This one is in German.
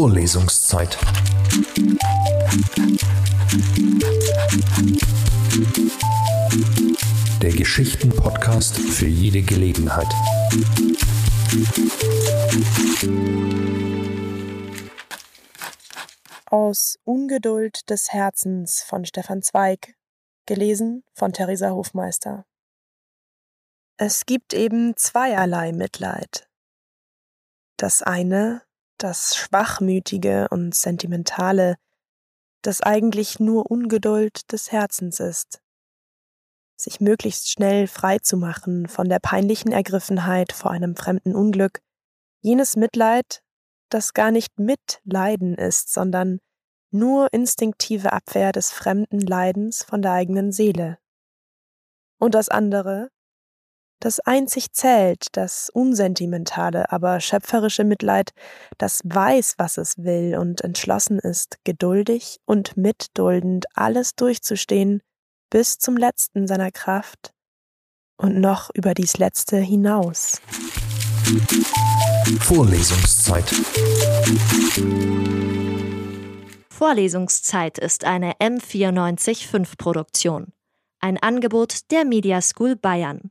Vorlesungszeit. Der Geschichten-Podcast für jede Gelegenheit. Aus Ungeduld des Herzens von Stefan Zweig, gelesen von Theresa Hofmeister. Es gibt eben zweierlei Mitleid. Das eine, das Schwachmütige und Sentimentale, das eigentlich nur Ungeduld des Herzens ist. Sich möglichst schnell frei zu machen von der peinlichen Ergriffenheit vor einem fremden Unglück, jenes Mitleid, das gar nicht Mitleiden ist, sondern nur instinktive Abwehr des fremden Leidens von der eigenen Seele. Und das andere, das einzig zählt, das unsentimentale, aber schöpferische Mitleid, das weiß, was es will und entschlossen ist, geduldig und mitduldend alles durchzustehen bis zum letzten seiner Kraft und noch über dies letzte hinaus. Vorlesungszeit. Vorlesungszeit ist eine M945 Produktion. Ein Angebot der Media School Bayern.